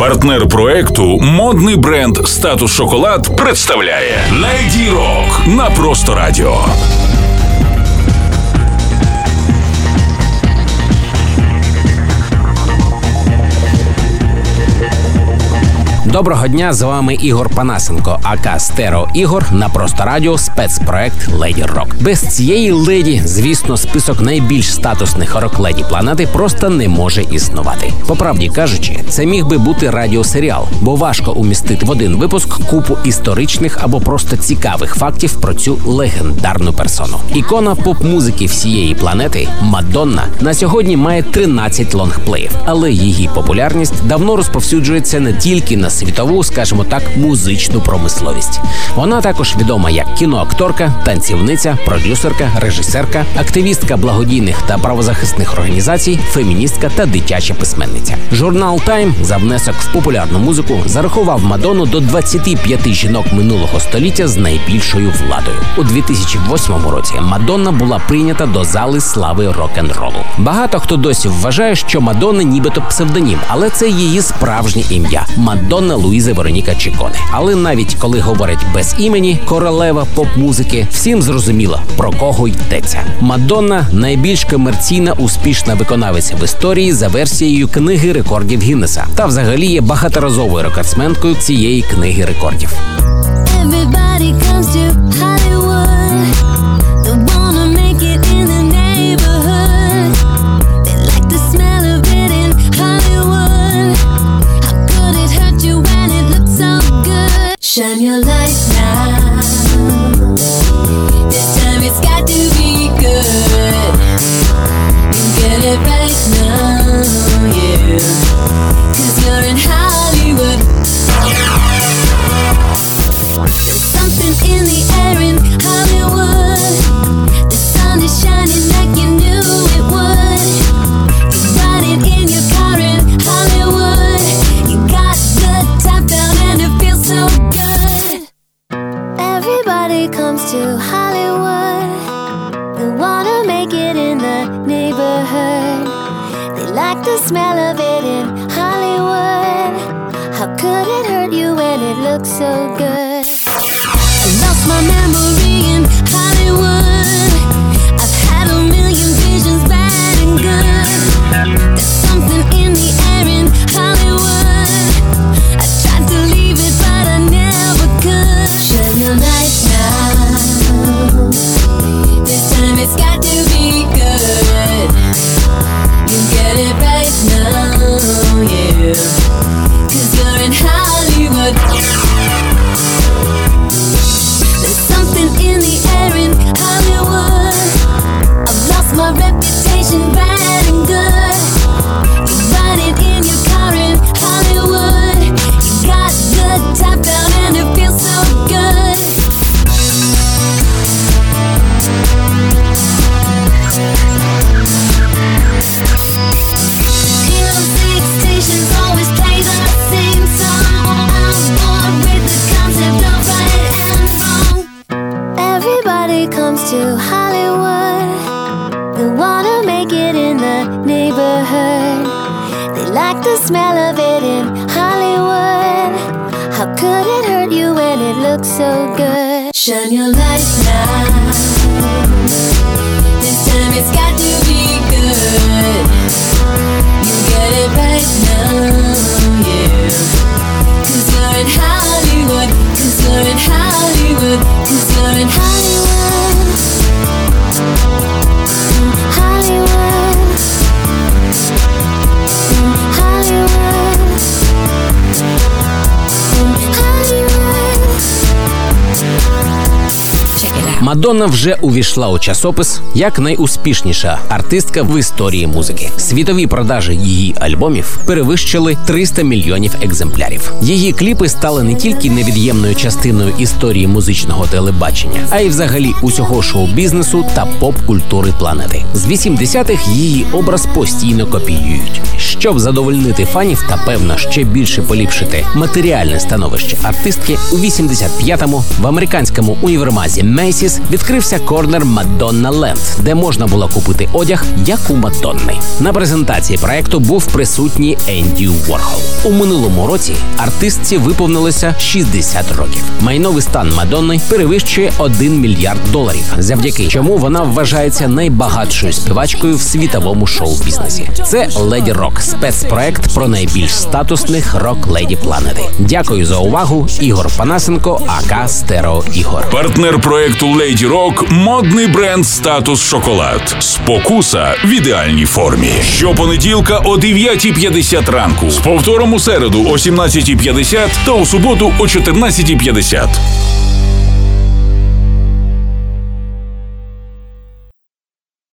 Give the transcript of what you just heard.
Партнер проекту модний бренд Статус Шоколад представляє Леді Рок на просто радіо. Доброго дня, з вами Ігор Панасенко, ака Стеро Ігор на просто радіо спецпроект Леді Рок. Без цієї леді, звісно, список найбільш статусних рок-леді планети просто не може існувати. По правді кажучи, це міг би бути радіосеріал, бо важко умістити в один випуск купу історичних або просто цікавих фактів про цю легендарну персону. Ікона поп-музики всієї планети Мадонна на сьогодні має 13 лонгплеїв, але її популярність давно розповсюджується не тільки на світову, скажімо так, музичну промисловість. Вона також відома як кіноакторка, танцівниця, продюсерка, режисерка, активістка благодійних та правозахисних організацій, феміністка та дитяча письменниця. Журнал Тайм за внесок в популярну музику зарахував Мадонну до 25 жінок минулого століття з найбільшою владою. У 2008 році Мадонна була прийнята до зали слави рок-н-ролу. Багато хто досі вважає, що Мадонна нібито псевдонім, але це її справжнє ім'я Мадонна Анна Луїза Вероніка Чіконе. Але навіть коли говорять без імені королева поп-музики, всім зрозуміло про кого йдеться. Мадонна найбільш комерційна успішна виконавиця в історії за версією книги рекордів Гіннеса. Та взагалі є багаторазовою рекордсменкою цієї книги рекордів. Everybody Shine your light now. This time it's got to be good. You get it right now, yeah. Cause you're in Hollywood. There's something in the air to Hollywood. They wanna make it in the neighborhood. They like the smell of it in Hollywood. How could it hurt you when it looks so good? Hollywood. There's something in the air in Hollywood. I've lost my reputation, like the smell of it in Hollywood. How could it hurt you when it looks so good? Shine your light now. This time it's got to be good. You get it right now, yeah. Cause you're in Hollywood, cause you're in Hollywood, cause you're in Hollywood. Мадонна вже увійшла у часопис як найуспішніша артистка в історії музики. Світові продажі її альбомів перевищили 300 мільйонів екземплярів. Її кліпи стали не тільки невід'ємною частиною історії музичного телебачення, а й взагалі усього шоу-бізнесу та поп-культури планети. З 80-х її образ постійно копіюють. Щоб задовольнити фанів та певно ще більше поліпшити матеріальне становище артистки, у 85-му в американському універмазі Відкрився корнер Мадонна Ленд, де можна було купити одяг як у Мадонни. На презентації проекту був присутній Енді Ворхол. У минулому році артистці виповнилося 60 років. Майновий стан Мадонни перевищує 1 мільярд доларів, завдяки чому вона вважається найбагатшою співачкою в світовому шоу-бізнесі. Це Леді Рок, спецпроект про найбільш статусних рок-леді планети. Дякую за увагу. Ігор Панасенко, АК Стерео Ігор. Партнер проекту Lady Rock – модний бренд Статус Шоколад. Спокуса в ідеальній формі. Щопонеділка о 9.50 ранку. З повтором у середу о 17.50 та у суботу о 14.50.